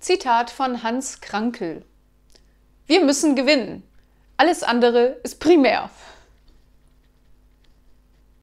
Zitat von Hans Krankel. Wir müssen gewinnen. Alles andere ist primär.